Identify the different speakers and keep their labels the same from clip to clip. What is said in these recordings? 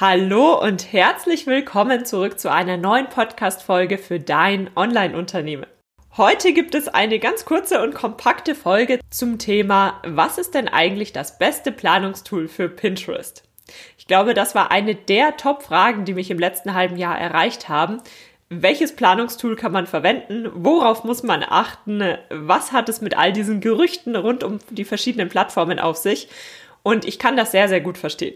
Speaker 1: Hallo und herzlich willkommen zurück zu einer neuen Podcast-Folge für dein Online-Unternehmen. Heute gibt es eine ganz kurze und kompakte Folge zum Thema, was ist denn eigentlich das beste Planungstool für Pinterest? Ich glaube, das war eine der Top-Fragen, die mich im letzten halben Jahr erreicht haben. Welches Planungstool kann man verwenden? Worauf muss man achten? Was hat es mit all diesen Gerüchten rund um die verschiedenen Plattformen auf sich? Und ich kann das sehr, sehr gut verstehen.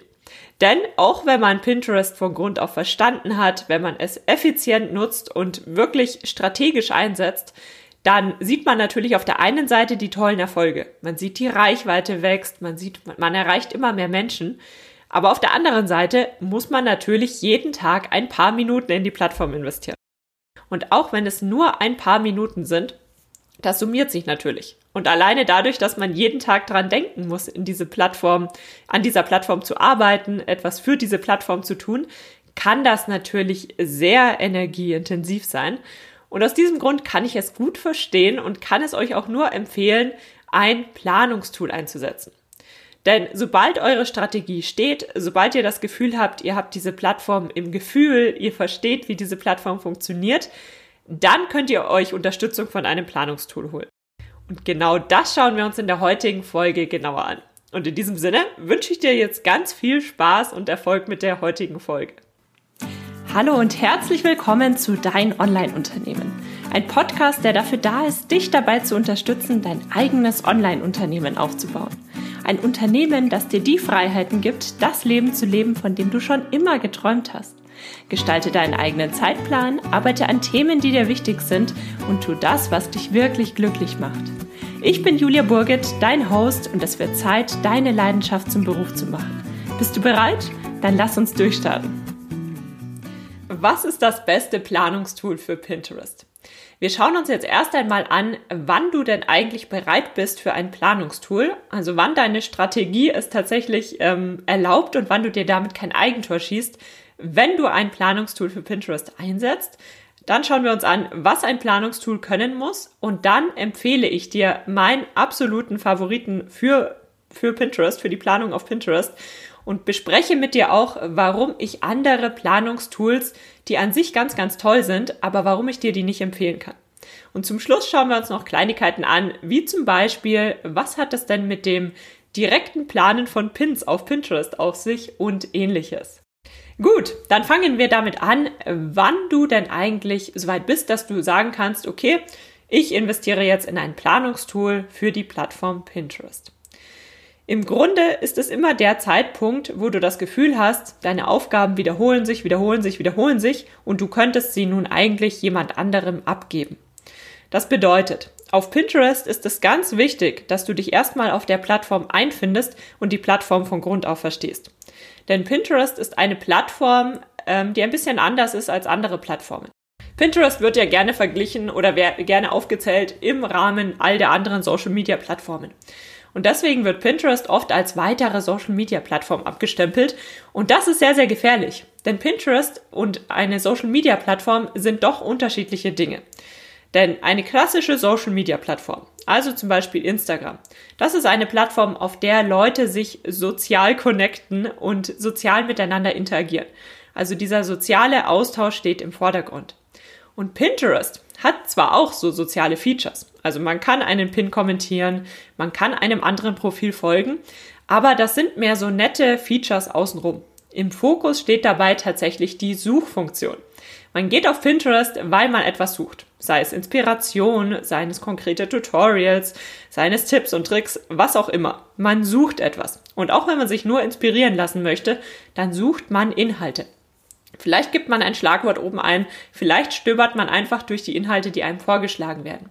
Speaker 1: Denn auch wenn man Pinterest von Grund auf verstanden hat, wenn man es effizient nutzt und wirklich strategisch einsetzt, dann sieht man natürlich auf der einen Seite die tollen Erfolge. Man sieht, die Reichweite wächst, man sieht, man erreicht immer mehr Menschen. Aber auf der anderen Seite muss man natürlich jeden Tag ein paar Minuten in die Plattform investieren. Und auch wenn es nur ein paar Minuten sind, das summiert sich natürlich. Und alleine dadurch, dass man jeden Tag dran denken muss, in diese Plattform, an dieser Plattform zu arbeiten, etwas für diese Plattform zu tun, kann das natürlich sehr energieintensiv sein. Und aus diesem Grund kann ich es gut verstehen und kann es euch auch nur empfehlen, ein Planungstool einzusetzen. Denn sobald eure Strategie steht, sobald ihr das Gefühl habt, ihr habt diese Plattform im Gefühl, ihr versteht, wie diese Plattform funktioniert, dann könnt ihr euch Unterstützung von einem Planungstool holen. Und genau das schauen wir uns in der heutigen Folge genauer an. Und in diesem Sinne wünsche ich dir jetzt ganz viel Spaß und Erfolg mit der heutigen Folge.
Speaker 2: Hallo und herzlich willkommen zu Dein Online-Unternehmen. Ein Podcast, der dafür da ist, dich dabei zu unterstützen, dein eigenes Online-Unternehmen aufzubauen. Ein Unternehmen, das dir die Freiheiten gibt, das Leben zu leben, von dem du schon immer geträumt hast. Gestalte deinen eigenen Zeitplan, arbeite an Themen, die dir wichtig sind und tu das, was dich wirklich glücklich macht. Ich bin Julia Burget, dein Host und es wird Zeit, deine Leidenschaft zum Beruf zu machen. Bist du bereit? Dann lass uns durchstarten.
Speaker 1: Was ist das beste Planungstool für Pinterest? Wir schauen uns jetzt erst einmal an, wann du denn eigentlich bereit bist für ein Planungstool, also wann deine Strategie es tatsächlich ähm, erlaubt und wann du dir damit kein Eigentor schießt, wenn du ein Planungstool für Pinterest einsetzt, dann schauen wir uns an, was ein Planungstool können muss. Und dann empfehle ich dir meinen absoluten Favoriten für, für Pinterest, für die Planung auf Pinterest und bespreche mit dir auch, warum ich andere Planungstools, die an sich ganz, ganz toll sind, aber warum ich dir die nicht empfehlen kann. Und zum Schluss schauen wir uns noch Kleinigkeiten an, wie zum Beispiel, was hat es denn mit dem direkten Planen von Pins auf Pinterest auf sich und ähnliches. Gut, dann fangen wir damit an, wann du denn eigentlich soweit bist, dass du sagen kannst, okay, ich investiere jetzt in ein Planungstool für die Plattform Pinterest. Im Grunde ist es immer der Zeitpunkt, wo du das Gefühl hast, deine Aufgaben wiederholen sich, wiederholen sich, wiederholen sich und du könntest sie nun eigentlich jemand anderem abgeben. Das bedeutet, auf Pinterest ist es ganz wichtig, dass du dich erstmal auf der Plattform einfindest und die Plattform von Grund auf verstehst. Denn Pinterest ist eine Plattform, ähm, die ein bisschen anders ist als andere Plattformen. Pinterest wird ja gerne verglichen oder gerne aufgezählt im Rahmen all der anderen Social-Media-Plattformen. Und deswegen wird Pinterest oft als weitere Social-Media-Plattform abgestempelt. Und das ist sehr, sehr gefährlich. Denn Pinterest und eine Social-Media-Plattform sind doch unterschiedliche Dinge. Denn eine klassische Social-Media-Plattform, also zum Beispiel Instagram, das ist eine Plattform, auf der Leute sich sozial connecten und sozial miteinander interagieren. Also dieser soziale Austausch steht im Vordergrund. Und Pinterest hat zwar auch so soziale Features, also man kann einen Pin kommentieren, man kann einem anderen Profil folgen, aber das sind mehr so nette Features außenrum. Im Fokus steht dabei tatsächlich die Suchfunktion. Man geht auf Pinterest, weil man etwas sucht. Sei es Inspiration, seien es konkrete Tutorials, seien es Tipps und Tricks, was auch immer. Man sucht etwas. Und auch wenn man sich nur inspirieren lassen möchte, dann sucht man Inhalte. Vielleicht gibt man ein Schlagwort oben ein, vielleicht stöbert man einfach durch die Inhalte, die einem vorgeschlagen werden.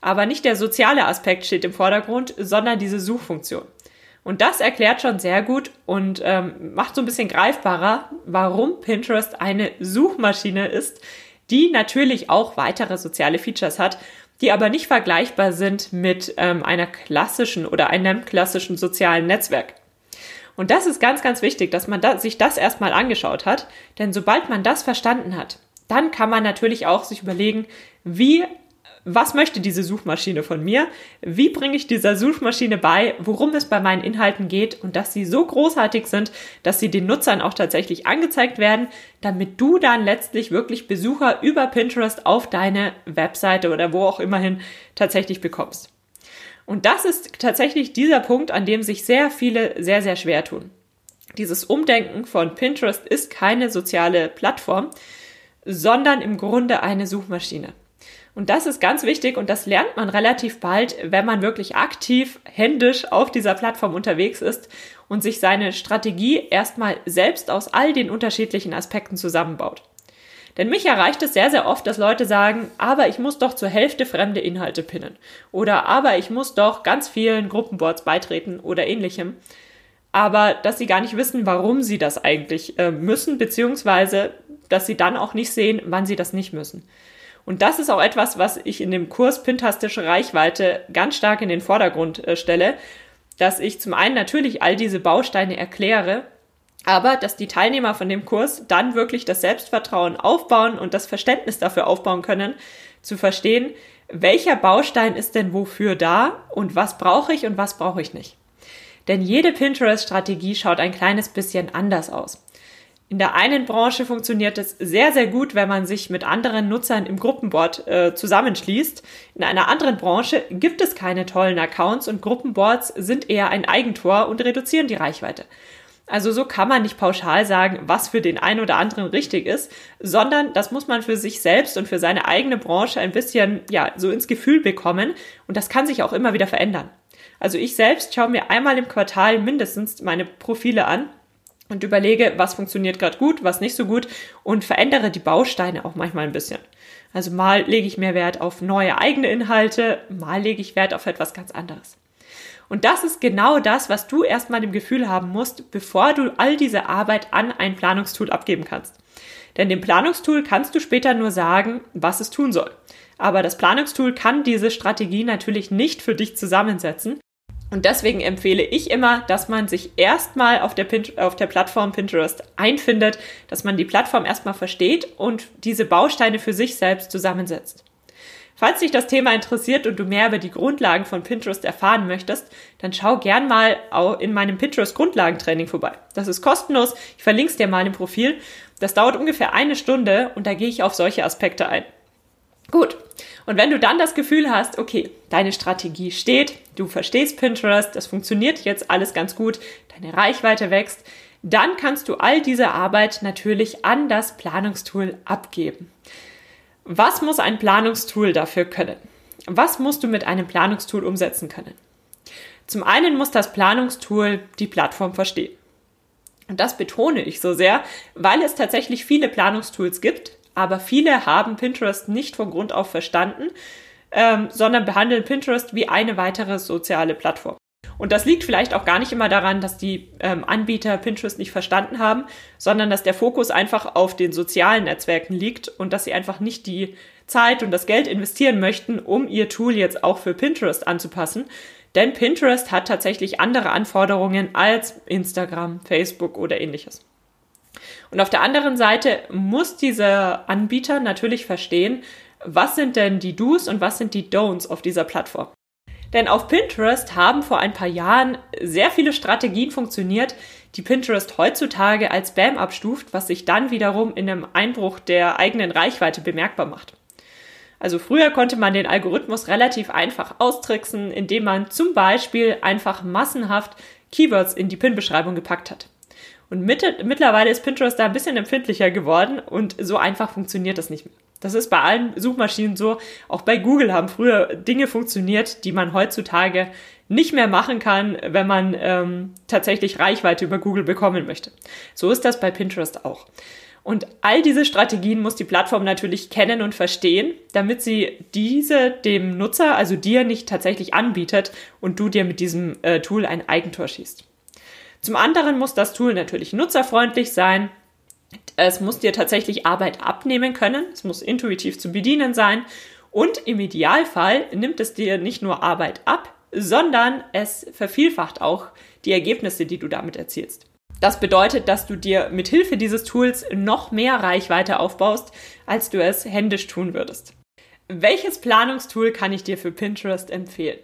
Speaker 1: Aber nicht der soziale Aspekt steht im Vordergrund, sondern diese Suchfunktion. Und das erklärt schon sehr gut und ähm, macht so ein bisschen greifbarer, warum Pinterest eine Suchmaschine ist, die natürlich auch weitere soziale Features hat, die aber nicht vergleichbar sind mit ähm, einer klassischen oder einem klassischen sozialen Netzwerk. Und das ist ganz, ganz wichtig, dass man da, sich das erstmal angeschaut hat, denn sobald man das verstanden hat, dann kann man natürlich auch sich überlegen, wie was möchte diese Suchmaschine von mir? Wie bringe ich dieser Suchmaschine bei, worum es bei meinen Inhalten geht und dass sie so großartig sind, dass sie den Nutzern auch tatsächlich angezeigt werden, damit du dann letztlich wirklich Besucher über Pinterest auf deine Webseite oder wo auch immerhin tatsächlich bekommst. Und das ist tatsächlich dieser Punkt, an dem sich sehr viele sehr, sehr schwer tun. Dieses Umdenken von Pinterest ist keine soziale Plattform, sondern im Grunde eine Suchmaschine. Und das ist ganz wichtig und das lernt man relativ bald, wenn man wirklich aktiv, händisch auf dieser Plattform unterwegs ist und sich seine Strategie erstmal selbst aus all den unterschiedlichen Aspekten zusammenbaut. Denn mich erreicht es sehr, sehr oft, dass Leute sagen, aber ich muss doch zur Hälfte fremde Inhalte pinnen. Oder aber ich muss doch ganz vielen Gruppenboards beitreten oder ähnlichem. Aber dass sie gar nicht wissen, warum sie das eigentlich äh, müssen, beziehungsweise dass sie dann auch nicht sehen, wann sie das nicht müssen. Und das ist auch etwas, was ich in dem Kurs Pintastische Reichweite ganz stark in den Vordergrund äh, stelle, dass ich zum einen natürlich all diese Bausteine erkläre, aber dass die Teilnehmer von dem Kurs dann wirklich das Selbstvertrauen aufbauen und das Verständnis dafür aufbauen können, zu verstehen, welcher Baustein ist denn wofür da und was brauche ich und was brauche ich nicht. Denn jede Pinterest-Strategie schaut ein kleines bisschen anders aus. In der einen Branche funktioniert es sehr, sehr gut, wenn man sich mit anderen Nutzern im Gruppenboard äh, zusammenschließt. In einer anderen Branche gibt es keine tollen Accounts und Gruppenboards sind eher ein Eigentor und reduzieren die Reichweite. Also so kann man nicht pauschal sagen, was für den einen oder anderen richtig ist, sondern das muss man für sich selbst und für seine eigene Branche ein bisschen, ja, so ins Gefühl bekommen und das kann sich auch immer wieder verändern. Also ich selbst schaue mir einmal im Quartal mindestens meine Profile an und überlege, was funktioniert gerade gut, was nicht so gut und verändere die Bausteine auch manchmal ein bisschen. Also mal lege ich mehr Wert auf neue eigene Inhalte, mal lege ich Wert auf etwas ganz anderes. Und das ist genau das, was du erstmal im Gefühl haben musst, bevor du all diese Arbeit an ein Planungstool abgeben kannst. Denn dem Planungstool kannst du später nur sagen, was es tun soll. Aber das Planungstool kann diese Strategie natürlich nicht für dich zusammensetzen, und deswegen empfehle ich immer, dass man sich erstmal auf auf der Plattform Pinterest einfindet, dass man die Plattform erstmal versteht und diese Bausteine für sich selbst zusammensetzt. Falls dich das Thema interessiert und du mehr über die Grundlagen von Pinterest erfahren möchtest, dann schau gern mal in meinem Pinterest Grundlagentraining vorbei. Das ist kostenlos. Ich verlinke es dir mal im Profil. Das dauert ungefähr eine Stunde und da gehe ich auf solche Aspekte ein. Gut. Und wenn du dann das Gefühl hast, okay, deine Strategie steht, du verstehst Pinterest, das funktioniert jetzt alles ganz gut, deine Reichweite wächst, dann kannst du all diese Arbeit natürlich an das Planungstool abgeben. Was muss ein Planungstool dafür können? Was musst du mit einem Planungstool umsetzen können? Zum einen muss das Planungstool die Plattform verstehen. Und das betone ich so sehr, weil es tatsächlich viele Planungstools gibt, aber viele haben Pinterest nicht von Grund auf verstanden, ähm, sondern behandeln Pinterest wie eine weitere soziale Plattform. Und das liegt vielleicht auch gar nicht immer daran, dass die ähm, Anbieter Pinterest nicht verstanden haben, sondern dass der Fokus einfach auf den sozialen Netzwerken liegt und dass sie einfach nicht die Zeit und das Geld investieren möchten, um ihr Tool jetzt auch für Pinterest anzupassen. Denn Pinterest hat tatsächlich andere Anforderungen als Instagram, Facebook oder ähnliches. Und auf der anderen Seite muss dieser Anbieter natürlich verstehen, was sind denn die Do's und was sind die Don'ts auf dieser Plattform. Denn auf Pinterest haben vor ein paar Jahren sehr viele Strategien funktioniert, die Pinterest heutzutage als Spam abstuft, was sich dann wiederum in einem Einbruch der eigenen Reichweite bemerkbar macht. Also früher konnte man den Algorithmus relativ einfach austricksen, indem man zum Beispiel einfach massenhaft Keywords in die Pin-Beschreibung gepackt hat. Und mitte, mittlerweile ist Pinterest da ein bisschen empfindlicher geworden und so einfach funktioniert das nicht mehr. Das ist bei allen Suchmaschinen so. Auch bei Google haben früher Dinge funktioniert, die man heutzutage nicht mehr machen kann, wenn man ähm, tatsächlich Reichweite über Google bekommen möchte. So ist das bei Pinterest auch. Und all diese Strategien muss die Plattform natürlich kennen und verstehen, damit sie diese dem Nutzer, also dir, nicht tatsächlich anbietet und du dir mit diesem äh, Tool ein Eigentor schießt. Zum anderen muss das Tool natürlich nutzerfreundlich sein. Es muss dir tatsächlich Arbeit abnehmen können. Es muss intuitiv zu bedienen sein. Und im Idealfall nimmt es dir nicht nur Arbeit ab, sondern es vervielfacht auch die Ergebnisse, die du damit erzielst. Das bedeutet, dass du dir mit Hilfe dieses Tools noch mehr Reichweite aufbaust, als du es händisch tun würdest. welches Planungstool kann ich dir für Pinterest empfehlen?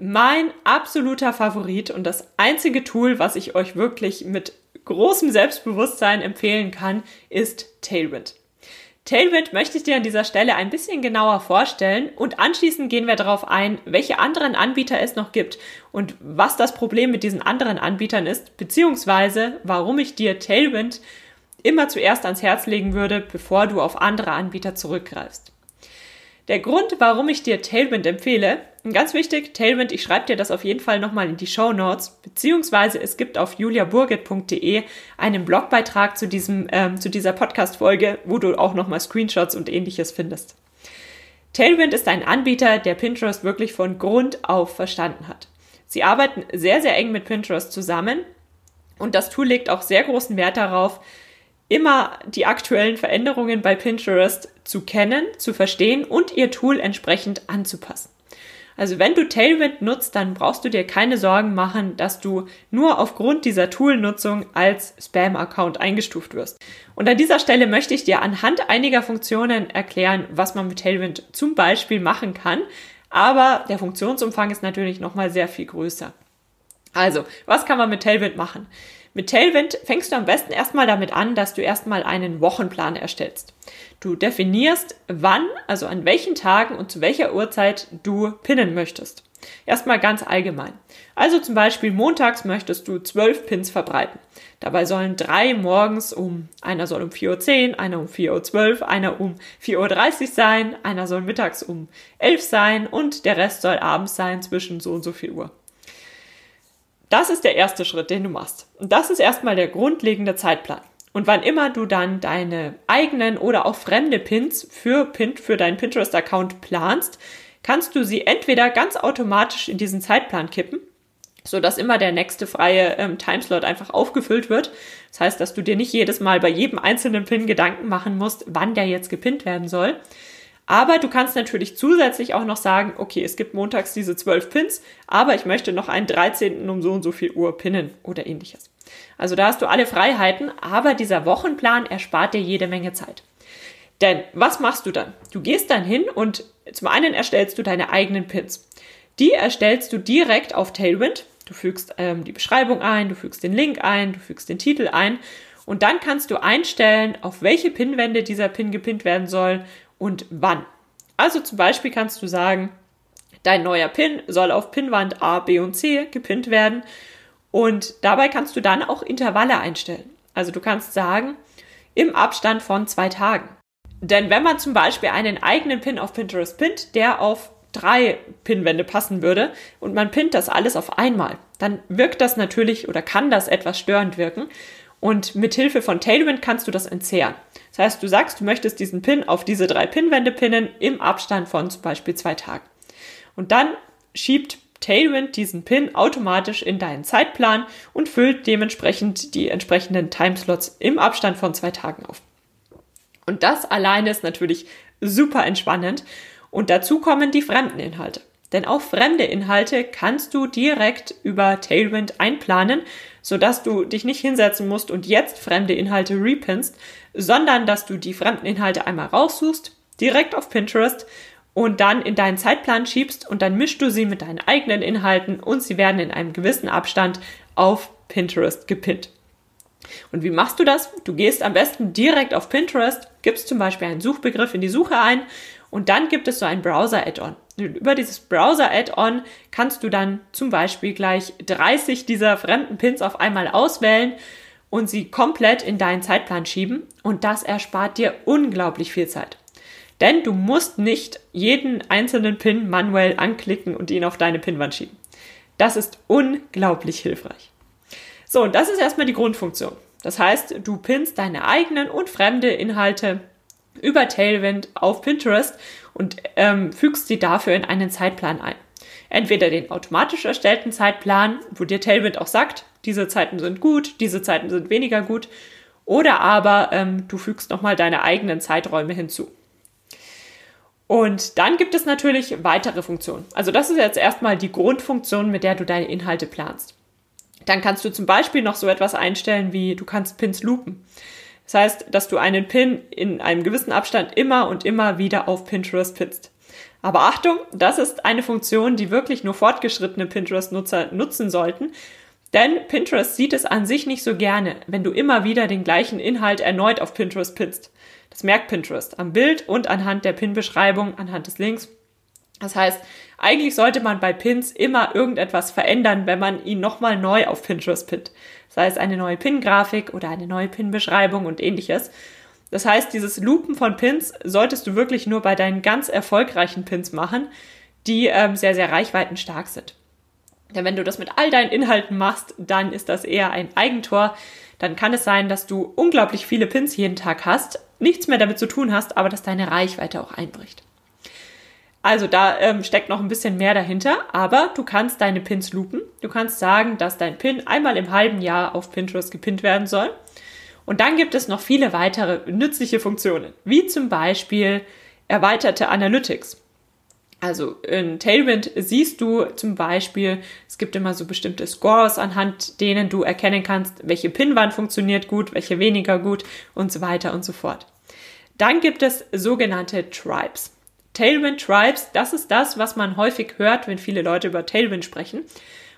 Speaker 1: Mein absoluter Favorit und das einzige Tool, was ich euch wirklich mit großem Selbstbewusstsein empfehlen kann, ist Tailwind. Tailwind möchte ich dir an dieser Stelle ein bisschen genauer vorstellen und anschließend gehen wir darauf ein, welche anderen Anbieter es noch gibt und was das Problem mit diesen anderen Anbietern ist, beziehungsweise warum ich dir Tailwind immer zuerst ans Herz legen würde, bevor du auf andere Anbieter zurückgreifst. Der Grund, warum ich dir Tailwind empfehle, ganz wichtig, Tailwind, ich schreibe dir das auf jeden Fall nochmal in die Show Notes, beziehungsweise es gibt auf juliaburgit.de einen Blogbeitrag zu diesem, ähm, zu dieser Podcast-Folge, wo du auch nochmal Screenshots und ähnliches findest. Tailwind ist ein Anbieter, der Pinterest wirklich von Grund auf verstanden hat. Sie arbeiten sehr, sehr eng mit Pinterest zusammen und das Tool legt auch sehr großen Wert darauf, immer die aktuellen Veränderungen bei Pinterest zu kennen, zu verstehen und ihr Tool entsprechend anzupassen. Also wenn du Tailwind nutzt, dann brauchst du dir keine Sorgen machen, dass du nur aufgrund dieser Toolnutzung als Spam-Account eingestuft wirst. Und an dieser Stelle möchte ich dir anhand einiger Funktionen erklären, was man mit Tailwind zum Beispiel machen kann. Aber der Funktionsumfang ist natürlich nochmal sehr viel größer. Also, was kann man mit Tailwind machen? Mit Tailwind fängst du am besten erstmal damit an, dass du erstmal einen Wochenplan erstellst. Du definierst, wann, also an welchen Tagen und zu welcher Uhrzeit du pinnen möchtest. Erstmal ganz allgemein. Also zum Beispiel montags möchtest du zwölf Pins verbreiten. Dabei sollen drei morgens um, einer soll um 4.10 Uhr, einer um 4.12 Uhr, einer um 4.30 Uhr sein, einer soll mittags um 11 Uhr sein und der Rest soll abends sein zwischen so und so viel Uhr. Das ist der erste Schritt, den du machst. Und das ist erstmal der grundlegende Zeitplan. Und wann immer du dann deine eigenen oder auch fremde Pins für, Pin, für deinen Pinterest-Account planst, kannst du sie entweder ganz automatisch in diesen Zeitplan kippen, so dass immer der nächste freie ähm, Timeslot einfach aufgefüllt wird. Das heißt, dass du dir nicht jedes Mal bei jedem einzelnen Pin Gedanken machen musst, wann der jetzt gepinnt werden soll, aber du kannst natürlich zusätzlich auch noch sagen, okay, es gibt montags diese zwölf Pins, aber ich möchte noch einen 13. um so und so viel Uhr pinnen oder ähnliches. Also da hast du alle Freiheiten, aber dieser Wochenplan erspart dir jede Menge Zeit. Denn was machst du dann? Du gehst dann hin und zum einen erstellst du deine eigenen Pins. Die erstellst du direkt auf Tailwind. Du fügst ähm, die Beschreibung ein, du fügst den Link ein, du fügst den Titel ein und dann kannst du einstellen, auf welche Pinwände dieser Pin gepinnt werden soll und wann. Also zum Beispiel kannst du sagen, dein neuer Pin soll auf Pinwand A, B und C gepinnt werden und dabei kannst du dann auch Intervalle einstellen. Also du kannst sagen, im Abstand von zwei Tagen. Denn wenn man zum Beispiel einen eigenen Pin auf Pinterest pinnt, der auf drei Pinwände passen würde und man pinnt das alles auf einmal, dann wirkt das natürlich oder kann das etwas störend wirken. Und mit Hilfe von Tailwind kannst du das entzehren. Das heißt, du sagst, du möchtest diesen Pin auf diese drei Pinwände pinnen im Abstand von zum Beispiel zwei Tagen. Und dann schiebt Tailwind diesen Pin automatisch in deinen Zeitplan und füllt dementsprechend die entsprechenden Timeslots im Abstand von zwei Tagen auf. Und das alleine ist natürlich super entspannend. Und dazu kommen die fremden Inhalte. Denn auch fremde Inhalte kannst du direkt über Tailwind einplanen, sodass du dich nicht hinsetzen musst und jetzt fremde Inhalte repinst, sondern dass du die fremden Inhalte einmal raussuchst, direkt auf Pinterest und dann in deinen Zeitplan schiebst und dann mischst du sie mit deinen eigenen Inhalten und sie werden in einem gewissen Abstand auf Pinterest gepinnt. Und wie machst du das? Du gehst am besten direkt auf Pinterest, gibst zum Beispiel einen Suchbegriff in die Suche ein und dann gibt es so ein Browser-Add-on. Über dieses Browser-Add-on kannst du dann zum Beispiel gleich 30 dieser fremden Pins auf einmal auswählen und sie komplett in deinen Zeitplan schieben und das erspart dir unglaublich viel Zeit. Denn du musst nicht jeden einzelnen Pin manuell anklicken und ihn auf deine Pinwand schieben. Das ist unglaublich hilfreich. So, und das ist erstmal die Grundfunktion. Das heißt, du pinst deine eigenen und fremde Inhalte über Tailwind auf Pinterest und ähm, fügst sie dafür in einen Zeitplan ein. Entweder den automatisch erstellten Zeitplan, wo dir Tailwind auch sagt, diese Zeiten sind gut, diese Zeiten sind weniger gut, oder aber ähm, du fügst nochmal deine eigenen Zeiträume hinzu. Und dann gibt es natürlich weitere Funktionen. Also das ist jetzt erstmal die Grundfunktion, mit der du deine Inhalte planst. Dann kannst du zum Beispiel noch so etwas einstellen wie du kannst Pins loopen. Das heißt, dass du einen Pin in einem gewissen Abstand immer und immer wieder auf Pinterest pinnst. Aber Achtung, das ist eine Funktion, die wirklich nur fortgeschrittene Pinterest-Nutzer nutzen sollten. Denn Pinterest sieht es an sich nicht so gerne, wenn du immer wieder den gleichen Inhalt erneut auf Pinterest pinnst. Das merkt Pinterest am Bild und anhand der Pin-Beschreibung, anhand des Links. Das heißt, eigentlich sollte man bei Pins immer irgendetwas verändern, wenn man ihn nochmal neu auf Pinterest pinnt. Sei es eine neue Pin-Grafik oder eine neue Pin-Beschreibung und ähnliches. Das heißt, dieses Loopen von Pins solltest du wirklich nur bei deinen ganz erfolgreichen Pins machen, die ähm, sehr, sehr reichweitenstark sind. Denn wenn du das mit all deinen Inhalten machst, dann ist das eher ein Eigentor. Dann kann es sein, dass du unglaublich viele Pins jeden Tag hast, nichts mehr damit zu tun hast, aber dass deine Reichweite auch einbricht. Also da ähm, steckt noch ein bisschen mehr dahinter, aber du kannst deine Pins loopen. Du kannst sagen, dass dein Pin einmal im halben Jahr auf Pinterest gepinnt werden soll. Und dann gibt es noch viele weitere nützliche Funktionen, wie zum Beispiel erweiterte Analytics. Also in Tailwind siehst du zum Beispiel, es gibt immer so bestimmte Scores, anhand denen du erkennen kannst, welche Pinwand funktioniert gut, welche weniger gut und so weiter und so fort. Dann gibt es sogenannte Tribes. Tailwind Tribes, das ist das, was man häufig hört, wenn viele Leute über Tailwind sprechen.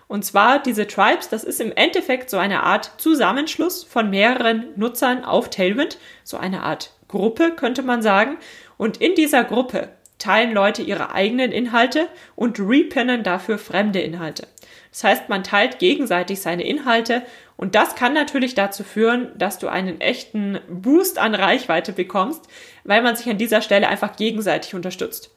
Speaker 1: Und zwar diese Tribes, das ist im Endeffekt so eine Art Zusammenschluss von mehreren Nutzern auf Tailwind, so eine Art Gruppe könnte man sagen. Und in dieser Gruppe teilen Leute ihre eigenen Inhalte und repinnen dafür fremde Inhalte. Das heißt, man teilt gegenseitig seine Inhalte und das kann natürlich dazu führen, dass du einen echten Boost an Reichweite bekommst, weil man sich an dieser Stelle einfach gegenseitig unterstützt.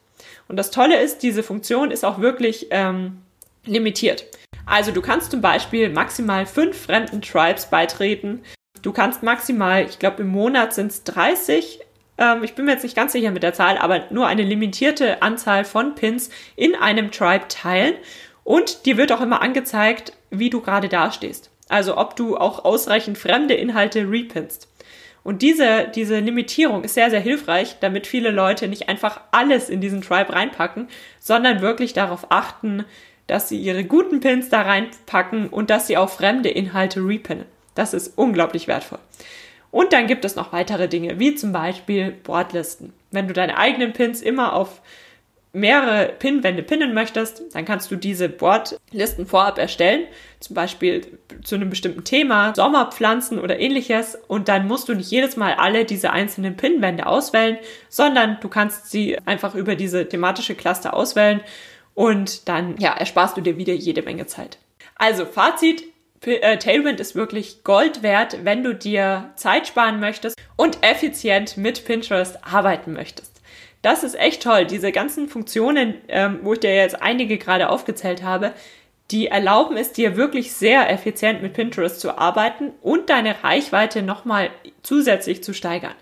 Speaker 1: Und das Tolle ist, diese Funktion ist auch wirklich ähm, limitiert. Also du kannst zum Beispiel maximal fünf fremden Tribes beitreten. Du kannst maximal, ich glaube im Monat sind es 30, ähm, ich bin mir jetzt nicht ganz sicher mit der Zahl, aber nur eine limitierte Anzahl von Pins in einem Tribe teilen. Und dir wird auch immer angezeigt, wie du gerade dastehst. Also ob du auch ausreichend fremde Inhalte repinst. Und diese, diese Limitierung ist sehr, sehr hilfreich, damit viele Leute nicht einfach alles in diesen Tribe reinpacken, sondern wirklich darauf achten, dass sie ihre guten Pins da reinpacken und dass sie auch fremde Inhalte repinnen. Das ist unglaublich wertvoll. Und dann gibt es noch weitere Dinge, wie zum Beispiel Boardlisten. Wenn du deine eigenen Pins immer auf mehrere Pinwände pinnen möchtest, dann kannst du diese Boardlisten vorab erstellen, zum Beispiel zu einem bestimmten Thema, Sommerpflanzen oder ähnliches. Und dann musst du nicht jedes Mal alle diese einzelnen Pinwände auswählen, sondern du kannst sie einfach über diese thematische Cluster auswählen und dann ja, ersparst du dir wieder jede Menge Zeit. Also Fazit, äh, Tailwind ist wirklich Gold wert, wenn du dir Zeit sparen möchtest und effizient mit Pinterest arbeiten möchtest. Das ist echt toll. Diese ganzen Funktionen, ähm, wo ich dir jetzt einige gerade aufgezählt habe, die erlauben es dir wirklich sehr effizient mit Pinterest zu arbeiten und deine Reichweite nochmal zusätzlich zu steigern.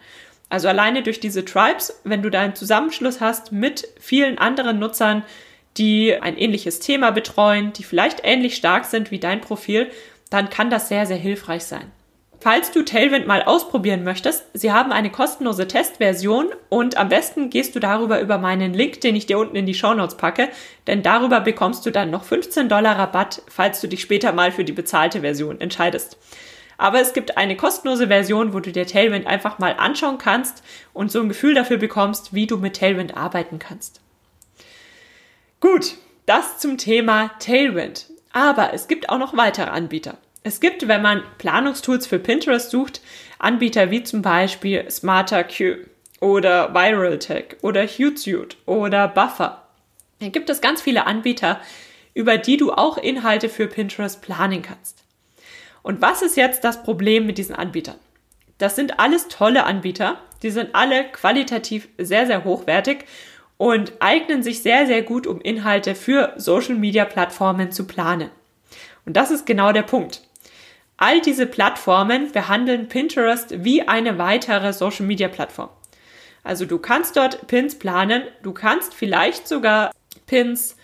Speaker 1: Also alleine durch diese Tribes, wenn du da einen Zusammenschluss hast mit vielen anderen Nutzern, die ein ähnliches Thema betreuen, die vielleicht ähnlich stark sind wie dein Profil, dann kann das sehr, sehr hilfreich sein. Falls du Tailwind mal ausprobieren möchtest, sie haben eine kostenlose Testversion und am besten gehst du darüber über meinen Link, den ich dir unten in die Show Notes packe, denn darüber bekommst du dann noch 15 Dollar Rabatt, falls du dich später mal für die bezahlte Version entscheidest. Aber es gibt eine kostenlose Version, wo du dir Tailwind einfach mal anschauen kannst und so ein Gefühl dafür bekommst, wie du mit Tailwind arbeiten kannst. Gut, das zum Thema Tailwind. Aber es gibt auch noch weitere Anbieter. Es gibt, wenn man Planungstools für Pinterest sucht, Anbieter wie zum Beispiel Smarter Q oder ViralTech oder Hootsuite oder Buffer. Da gibt es ganz viele Anbieter, über die du auch Inhalte für Pinterest planen kannst. Und was ist jetzt das Problem mit diesen Anbietern? Das sind alles tolle Anbieter, die sind alle qualitativ sehr, sehr hochwertig und eignen sich sehr, sehr gut, um Inhalte für Social-Media-Plattformen zu planen. Und das ist genau der Punkt. All diese Plattformen behandeln Pinterest wie eine weitere Social Media Plattform. Also du kannst dort Pins planen, du kannst vielleicht sogar Pins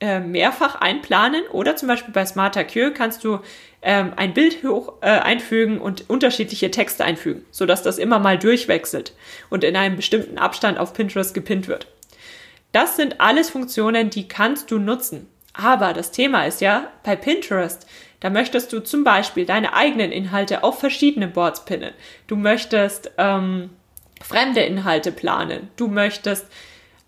Speaker 1: äh, mehrfach einplanen oder zum Beispiel bei Smarter Cure kannst du ähm, ein Bild hoch, äh, einfügen und unterschiedliche Texte einfügen, sodass das immer mal durchwechselt und in einem bestimmten Abstand auf Pinterest gepinnt wird. Das sind alles Funktionen, die kannst du nutzen. Aber das Thema ist ja, bei Pinterest, da möchtest du zum Beispiel deine eigenen Inhalte auf verschiedene Boards pinnen. Du möchtest ähm, fremde Inhalte planen. Du möchtest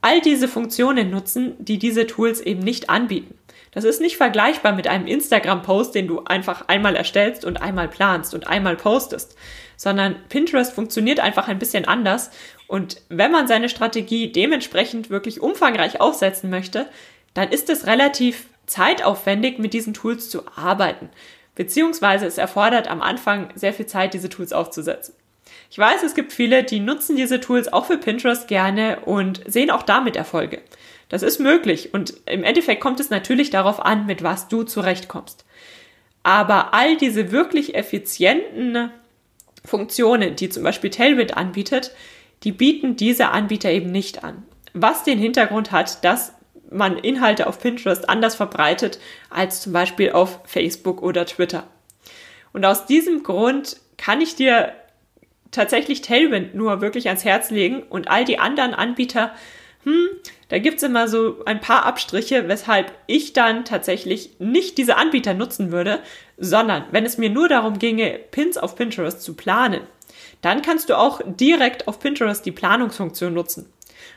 Speaker 1: all diese Funktionen nutzen, die diese Tools eben nicht anbieten. Das ist nicht vergleichbar mit einem Instagram-Post, den du einfach einmal erstellst und einmal planst und einmal postest, sondern Pinterest funktioniert einfach ein bisschen anders. Und wenn man seine Strategie dementsprechend wirklich umfangreich aufsetzen möchte, dann ist es relativ zeitaufwendig, mit diesen Tools zu arbeiten. Beziehungsweise es erfordert am Anfang sehr viel Zeit, diese Tools aufzusetzen. Ich weiß, es gibt viele, die nutzen diese Tools auch für Pinterest gerne und sehen auch damit Erfolge. Das ist möglich und im Endeffekt kommt es natürlich darauf an, mit was du zurechtkommst. Aber all diese wirklich effizienten Funktionen, die zum Beispiel Tailwind anbietet, die bieten diese Anbieter eben nicht an. Was den Hintergrund hat, dass man Inhalte auf Pinterest anders verbreitet als zum Beispiel auf Facebook oder Twitter. Und aus diesem Grund kann ich dir tatsächlich Tailwind nur wirklich ans Herz legen und all die anderen Anbieter, hm, da gibt's immer so ein paar Abstriche, weshalb ich dann tatsächlich nicht diese Anbieter nutzen würde, sondern wenn es mir nur darum ginge, Pins auf Pinterest zu planen, dann kannst du auch direkt auf Pinterest die Planungsfunktion nutzen.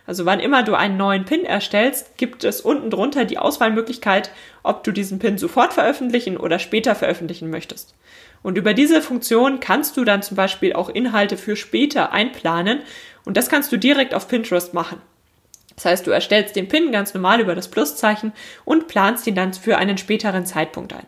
Speaker 1: Also wann immer du einen neuen Pin erstellst, gibt es unten drunter die Auswahlmöglichkeit, ob du diesen Pin sofort veröffentlichen oder später veröffentlichen möchtest. Und über diese Funktion kannst du dann zum Beispiel auch Inhalte für später einplanen und das kannst du direkt auf Pinterest machen. Das heißt, du erstellst den Pin ganz normal über das Pluszeichen und planst ihn dann für einen späteren Zeitpunkt ein.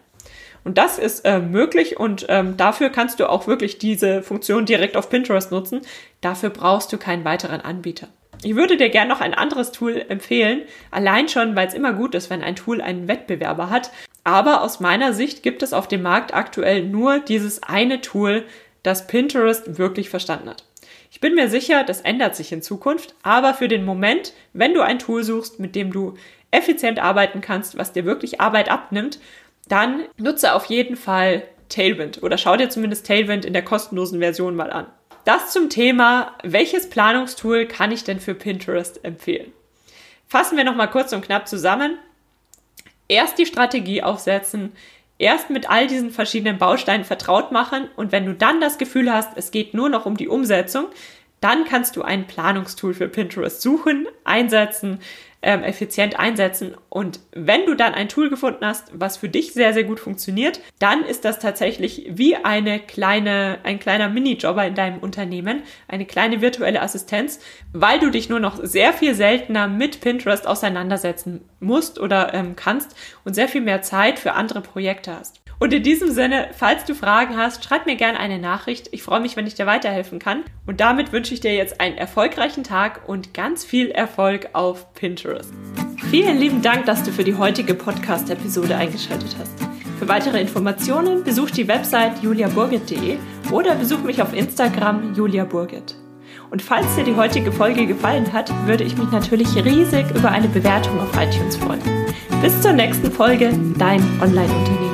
Speaker 1: Und das ist äh, möglich und ähm, dafür kannst du auch wirklich diese Funktion direkt auf Pinterest nutzen. Dafür brauchst du keinen weiteren Anbieter. Ich würde dir gerne noch ein anderes Tool empfehlen, allein schon, weil es immer gut ist, wenn ein Tool einen Wettbewerber hat. Aber aus meiner Sicht gibt es auf dem Markt aktuell nur dieses eine Tool, das Pinterest wirklich verstanden hat. Ich bin mir sicher, das ändert sich in Zukunft, aber für den Moment, wenn du ein Tool suchst, mit dem du effizient arbeiten kannst, was dir wirklich Arbeit abnimmt, dann nutze auf jeden Fall Tailwind oder schau dir zumindest Tailwind in der kostenlosen Version mal an. Das zum Thema, welches Planungstool kann ich denn für Pinterest empfehlen? Fassen wir nochmal kurz und knapp zusammen. Erst die Strategie aufsetzen, erst mit all diesen verschiedenen Bausteinen vertraut machen und wenn du dann das Gefühl hast, es geht nur noch um die Umsetzung, dann kannst du ein Planungstool für Pinterest suchen, einsetzen, ähm, effizient einsetzen. Und wenn du dann ein Tool gefunden hast, was für dich sehr, sehr gut funktioniert, dann ist das tatsächlich wie eine kleine, ein kleiner Minijobber in deinem Unternehmen, eine kleine virtuelle Assistenz, weil du dich nur noch sehr viel seltener mit Pinterest auseinandersetzen musst oder ähm, kannst und sehr viel mehr Zeit für andere Projekte hast. Und in diesem Sinne, falls du Fragen hast, schreib mir gerne eine Nachricht. Ich freue mich, wenn ich dir weiterhelfen kann. Und damit wünsche ich dir jetzt einen erfolgreichen Tag und ganz viel Erfolg auf Pinterest. Vielen lieben Dank, dass du für die heutige Podcast-Episode eingeschaltet hast. Für weitere Informationen besuch die Website juliaburgit.de oder besuch mich auf Instagram juliaburgit. Und falls dir die heutige Folge gefallen hat, würde ich mich natürlich riesig über eine Bewertung auf iTunes freuen. Bis zur nächsten Folge, dein Online-Unternehmen.